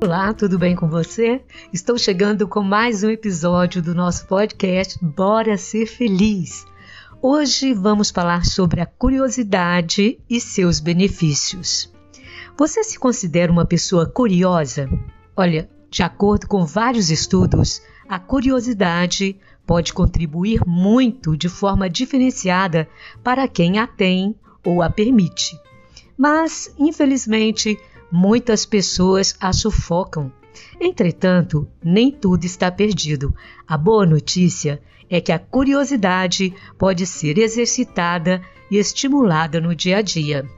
Olá, tudo bem com você? Estou chegando com mais um episódio do nosso podcast Bora Ser Feliz. Hoje vamos falar sobre a curiosidade e seus benefícios. Você se considera uma pessoa curiosa? Olha, de acordo com vários estudos, a curiosidade pode contribuir muito de forma diferenciada para quem a tem ou a permite. Mas, infelizmente, muitas pessoas a sufocam. Entretanto, nem tudo está perdido. A boa notícia é que a curiosidade pode ser exercitada e estimulada no dia a dia.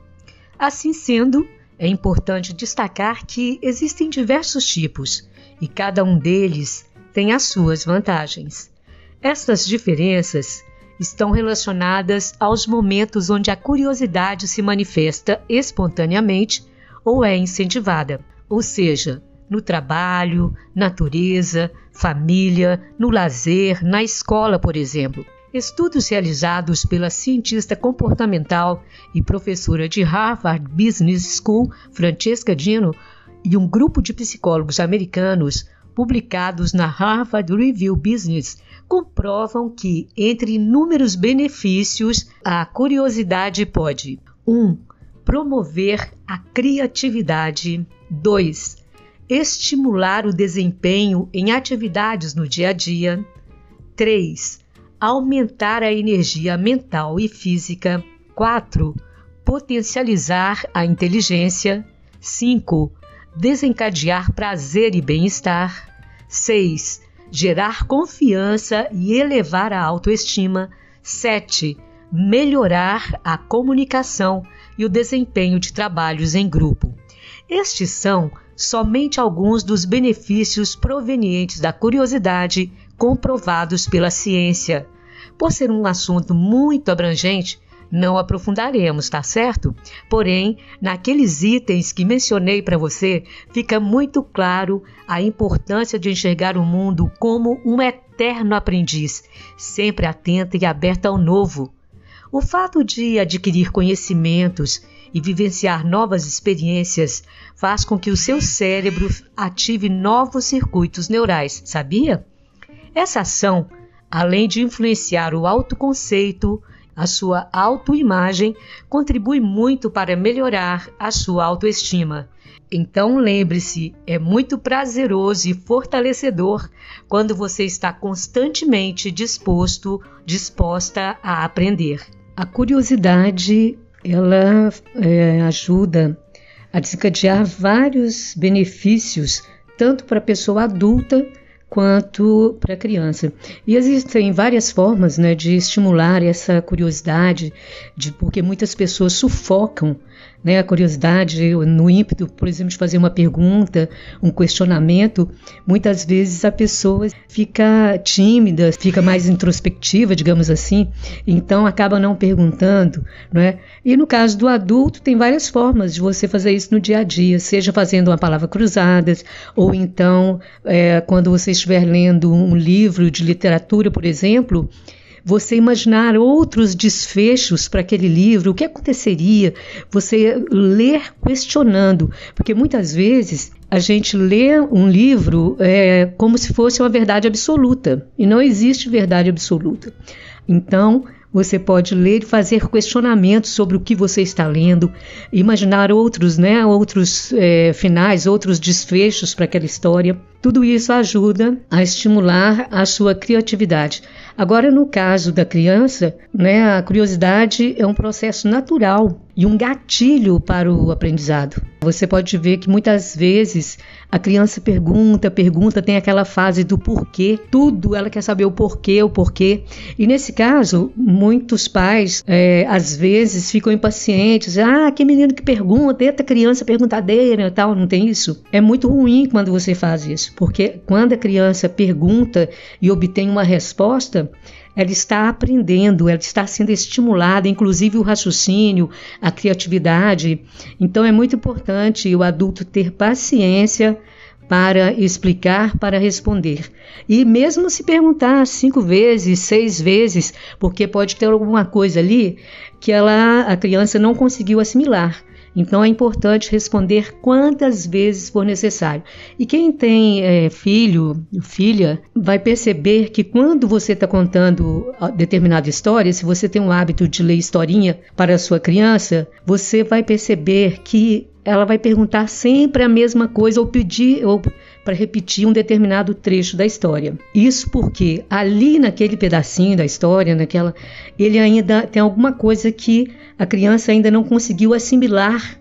Assim sendo, é importante destacar que existem diversos tipos e cada um deles tem as suas vantagens. Estas diferenças estão relacionadas aos momentos onde a curiosidade se manifesta espontaneamente ou é incentivada, ou seja, no trabalho, natureza, família, no lazer, na escola, por exemplo. Estudos realizados pela cientista comportamental e professora de Harvard Business School, Francesca Dino, e um grupo de psicólogos americanos, publicados na Harvard Review Business, comprovam que, entre inúmeros benefícios, a curiosidade pode 1. Um, promover a criatividade. 2. Estimular o desempenho em atividades no dia a dia. 3. Aumentar a energia mental e física. 4. Potencializar a inteligência. 5. Desencadear prazer e bem-estar. 6. Gerar confiança e elevar a autoestima. 7. Melhorar a comunicação e o desempenho de trabalhos em grupo. Estes são somente alguns dos benefícios provenientes da curiosidade comprovados pela ciência. Por ser um assunto muito abrangente, não aprofundaremos, tá certo? Porém, naqueles itens que mencionei para você, fica muito claro a importância de enxergar o mundo como um eterno aprendiz, sempre atenta e aberta ao novo. O fato de adquirir conhecimentos e vivenciar novas experiências faz com que o seu cérebro ative novos circuitos neurais, sabia? Essa ação, além de influenciar o autoconceito, a sua autoimagem, contribui muito para melhorar a sua autoestima. Então lembre-se, é muito prazeroso e fortalecedor quando você está constantemente disposto, disposta a aprender. A curiosidade ela é, ajuda a desencadear vários benefícios, tanto para a pessoa adulta quanto para a criança. E existem várias formas né, de estimular essa curiosidade, de, porque muitas pessoas sufocam né, a curiosidade, no ímpeto, por exemplo, de fazer uma pergunta, um questionamento, muitas vezes a pessoa fica tímida, fica mais introspectiva, digamos assim, então acaba não perguntando, não é? E no caso do adulto, tem várias formas de você fazer isso no dia a dia, seja fazendo uma palavra cruzada, ou então é, quando você estiver lendo um livro de literatura, por exemplo, você imaginar outros desfechos para aquele livro, o que aconteceria, você ler questionando, porque muitas vezes a gente lê um livro é, como se fosse uma verdade absoluta, e não existe verdade absoluta. Então, você pode ler e fazer questionamentos sobre o que você está lendo, imaginar outros, né, outros é, finais, outros desfechos para aquela história. Tudo isso ajuda a estimular a sua criatividade. Agora, no caso da criança, né, a curiosidade é um processo natural e um gatilho para o aprendizado. Você pode ver que muitas vezes a criança pergunta, pergunta, tem aquela fase do porquê, tudo ela quer saber o porquê, o porquê. E nesse caso, muitos pais é, às vezes ficam impacientes. Ah, que menino que pergunta, eita criança perguntadeira e tal, não tem isso? É muito ruim quando você faz isso, porque quando a criança pergunta e obtém uma resposta, ela está aprendendo, ela está sendo estimulada, inclusive o raciocínio, a criatividade. Então é muito importante o adulto ter paciência para explicar, para responder. E mesmo se perguntar cinco vezes, seis vezes, porque pode ter alguma coisa ali que ela, a criança não conseguiu assimilar. Então é importante responder quantas vezes for necessário. E quem tem é, filho, filha, vai perceber que quando você está contando determinada história, se você tem um hábito de ler historinha para a sua criança, você vai perceber que ela vai perguntar sempre a mesma coisa ou pedir ou para repetir um determinado trecho da história. Isso porque ali naquele pedacinho da história, naquela, ele ainda tem alguma coisa que a criança ainda não conseguiu assimilar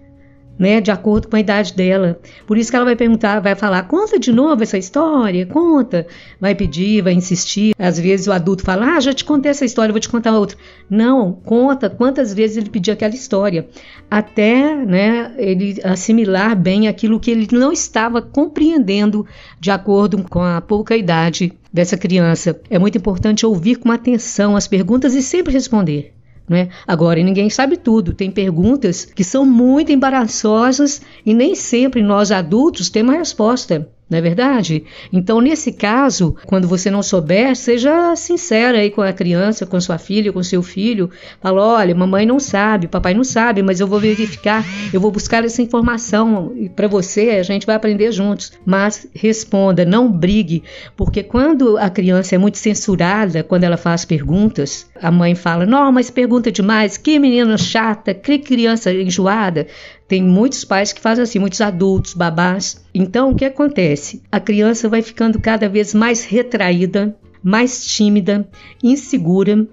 né, de acordo com a idade dela. Por isso que ela vai perguntar, vai falar, conta de novo essa história, conta. Vai pedir, vai insistir. Às vezes o adulto fala, ah, já te contei essa história, vou te contar outra. Não, conta quantas vezes ele pediu aquela história, até né, ele assimilar bem aquilo que ele não estava compreendendo de acordo com a pouca idade dessa criança. É muito importante ouvir com atenção as perguntas e sempre responder. Né? Agora, ninguém sabe tudo. Tem perguntas que são muito embaraçosas e nem sempre nós adultos temos a resposta não é verdade? Então, nesse caso, quando você não souber, seja sincera aí com a criança, com sua filha, com seu filho. Fala: olha, mamãe não sabe, papai não sabe, mas eu vou verificar, eu vou buscar essa informação para você, a gente vai aprender juntos. Mas responda, não brigue, porque quando a criança é muito censurada, quando ela faz perguntas, a mãe fala: não, mas pergunta demais, que menina chata, que criança enjoada. Tem muitos pais que fazem assim, muitos adultos, babás. Então, o que acontece? A criança vai ficando cada vez mais retraída, mais tímida, insegura.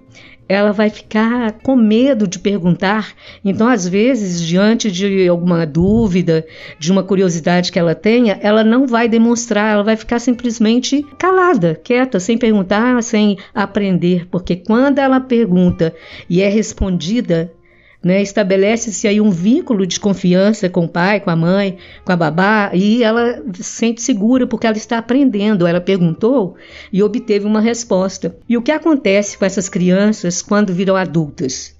Ela vai ficar com medo de perguntar. Então, às vezes, diante de alguma dúvida, de uma curiosidade que ela tenha, ela não vai demonstrar, ela vai ficar simplesmente calada, quieta, sem perguntar, sem aprender. Porque quando ela pergunta e é respondida, né? Estabelece-se aí um vínculo de confiança com o pai, com a mãe, com a babá, e ela se sente segura porque ela está aprendendo. Ela perguntou e obteve uma resposta. E o que acontece com essas crianças quando viram adultas?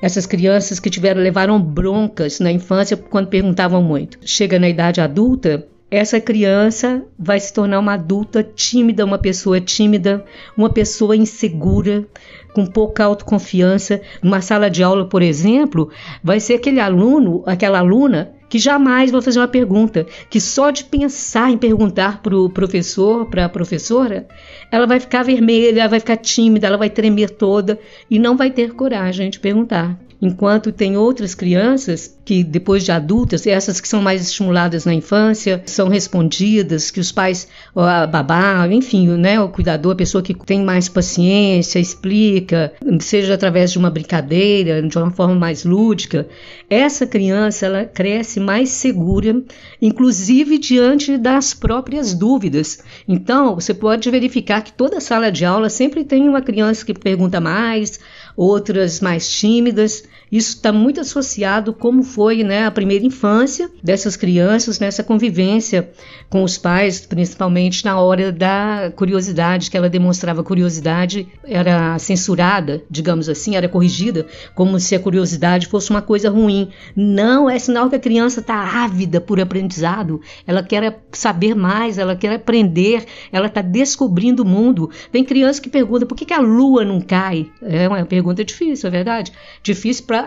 Essas crianças que tiveram levaram broncas na infância quando perguntavam muito. Chega na idade adulta, essa criança vai se tornar uma adulta tímida, uma pessoa tímida, uma pessoa insegura, com pouca autoconfiança. Numa sala de aula, por exemplo, vai ser aquele aluno, aquela aluna que jamais vai fazer uma pergunta, que só de pensar em perguntar para o professor, para a professora, ela vai ficar vermelha, ela vai ficar tímida, ela vai tremer toda e não vai ter coragem de perguntar enquanto tem outras crianças que depois de adultas, essas que são mais estimuladas na infância, são respondidas, que os pais, a babá, enfim, né, o cuidador, a pessoa que tem mais paciência, explica, seja através de uma brincadeira, de uma forma mais lúdica, essa criança ela cresce mais segura, inclusive diante das próprias dúvidas. Então, você pode verificar que toda sala de aula sempre tem uma criança que pergunta mais, outras mais tímidas. Isso está muito associado como foi né, a primeira infância dessas crianças nessa convivência com os pais, principalmente na hora da curiosidade, que ela demonstrava curiosidade, era censurada, digamos assim, era corrigida, como se a curiosidade fosse uma coisa ruim. Não, é sinal que a criança está ávida por aprendizado, ela quer saber mais, ela quer aprender, ela está descobrindo o mundo. Tem criança que pergunta por que, que a lua não cai? É uma pergunta difícil, é verdade. Difícil para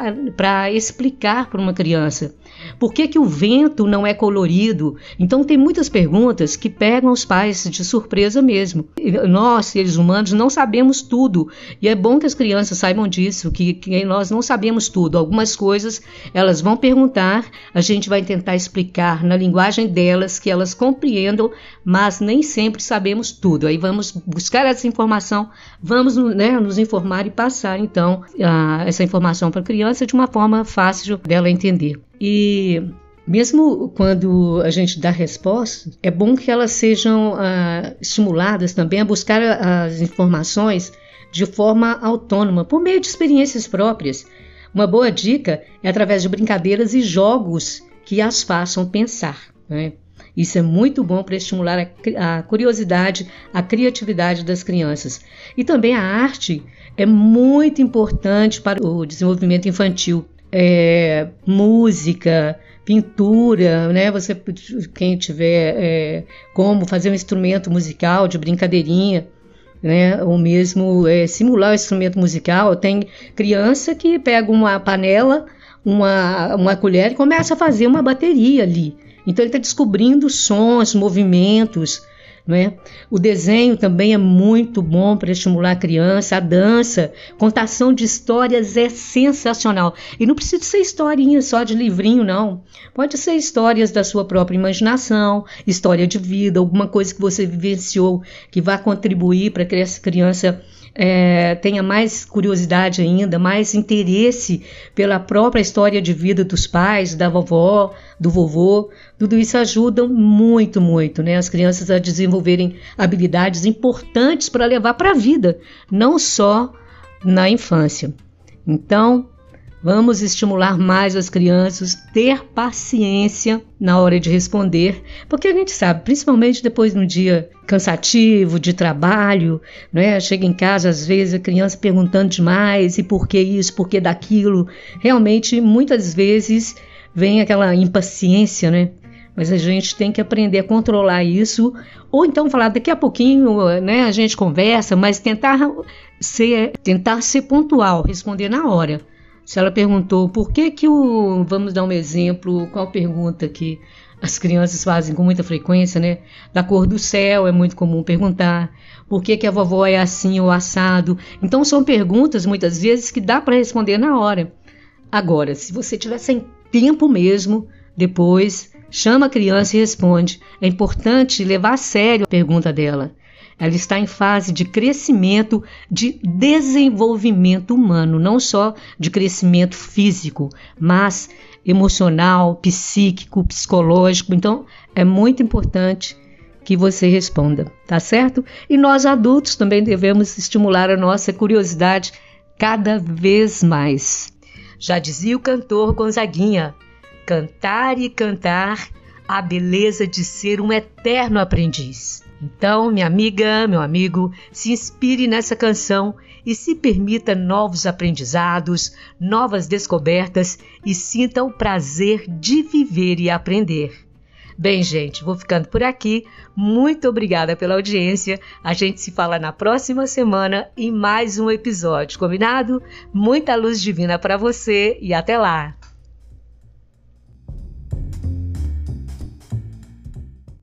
explicar para uma criança. Por que, que o vento não é colorido? Então, tem muitas perguntas que pegam os pais de surpresa mesmo. Nós, seres humanos, não sabemos tudo. E é bom que as crianças saibam disso, que, que nós não sabemos tudo. Algumas coisas elas vão perguntar, a gente vai tentar explicar na linguagem delas, que elas compreendam, mas nem sempre sabemos tudo. Aí vamos buscar essa informação, vamos né, nos informar e passar, então, a, essa informação para a criança de uma forma fácil dela entender. E mesmo quando a gente dá resposta, é bom que elas sejam ah, estimuladas também a buscar as informações de forma autônoma, por meio de experiências próprias. Uma boa dica é através de brincadeiras e jogos que as façam pensar. Né? Isso é muito bom para estimular a, a, curiosidade, a criatividade das crianças. E também a arte é muito importante para o desenvolvimento infantil é, música, pintura, né? Você, quem tiver é, como fazer um instrumento musical de brincadeirinha, né? Ou mesmo é, simular o instrumento musical. Tem criança que pega uma panela uma, uma colher e começa a fazer uma bateria ali. Então ele está descobrindo sons, movimentos, é? O desenho também é muito bom para estimular a criança, a dança, contação de histórias é sensacional. E não precisa ser historinha só de livrinho, não. Pode ser histórias da sua própria imaginação, história de vida, alguma coisa que você vivenciou que vai contribuir para que essa criança é, tenha mais curiosidade ainda, mais interesse pela própria história de vida dos pais, da vovó, do vovô. Tudo isso ajuda muito, muito, né? As crianças a desenvolverem habilidades importantes para levar para a vida, não só na infância. Então, Vamos estimular mais as crianças, ter paciência na hora de responder, porque a gente sabe, principalmente depois de um dia cansativo de trabalho, né? Chega em casa às vezes a criança perguntando demais e por que isso, por que daquilo. Realmente, muitas vezes vem aquela impaciência, né? Mas a gente tem que aprender a controlar isso, ou então falar daqui a pouquinho, né? A gente conversa, mas tentar ser, tentar ser pontual, responder na hora. Se ela perguntou por que que o, vamos dar um exemplo, qual pergunta que as crianças fazem com muita frequência, né? Da cor do céu é muito comum perguntar. Por que que a vovó é assim ou assado? Então são perguntas muitas vezes que dá para responder na hora. Agora, se você tiver sem tempo mesmo, depois chama a criança e responde. É importante levar a sério a pergunta dela. Ela está em fase de crescimento, de desenvolvimento humano, não só de crescimento físico, mas emocional, psíquico, psicológico. Então, é muito importante que você responda, tá certo? E nós adultos também devemos estimular a nossa curiosidade cada vez mais. Já dizia o cantor Gonzaguinha: cantar e cantar a beleza de ser um eterno aprendiz. Então, minha amiga, meu amigo, se inspire nessa canção e se permita novos aprendizados, novas descobertas e sinta o prazer de viver e aprender. Bem, gente, vou ficando por aqui. Muito obrigada pela audiência. A gente se fala na próxima semana em mais um episódio, combinado? Muita luz divina para você e até lá!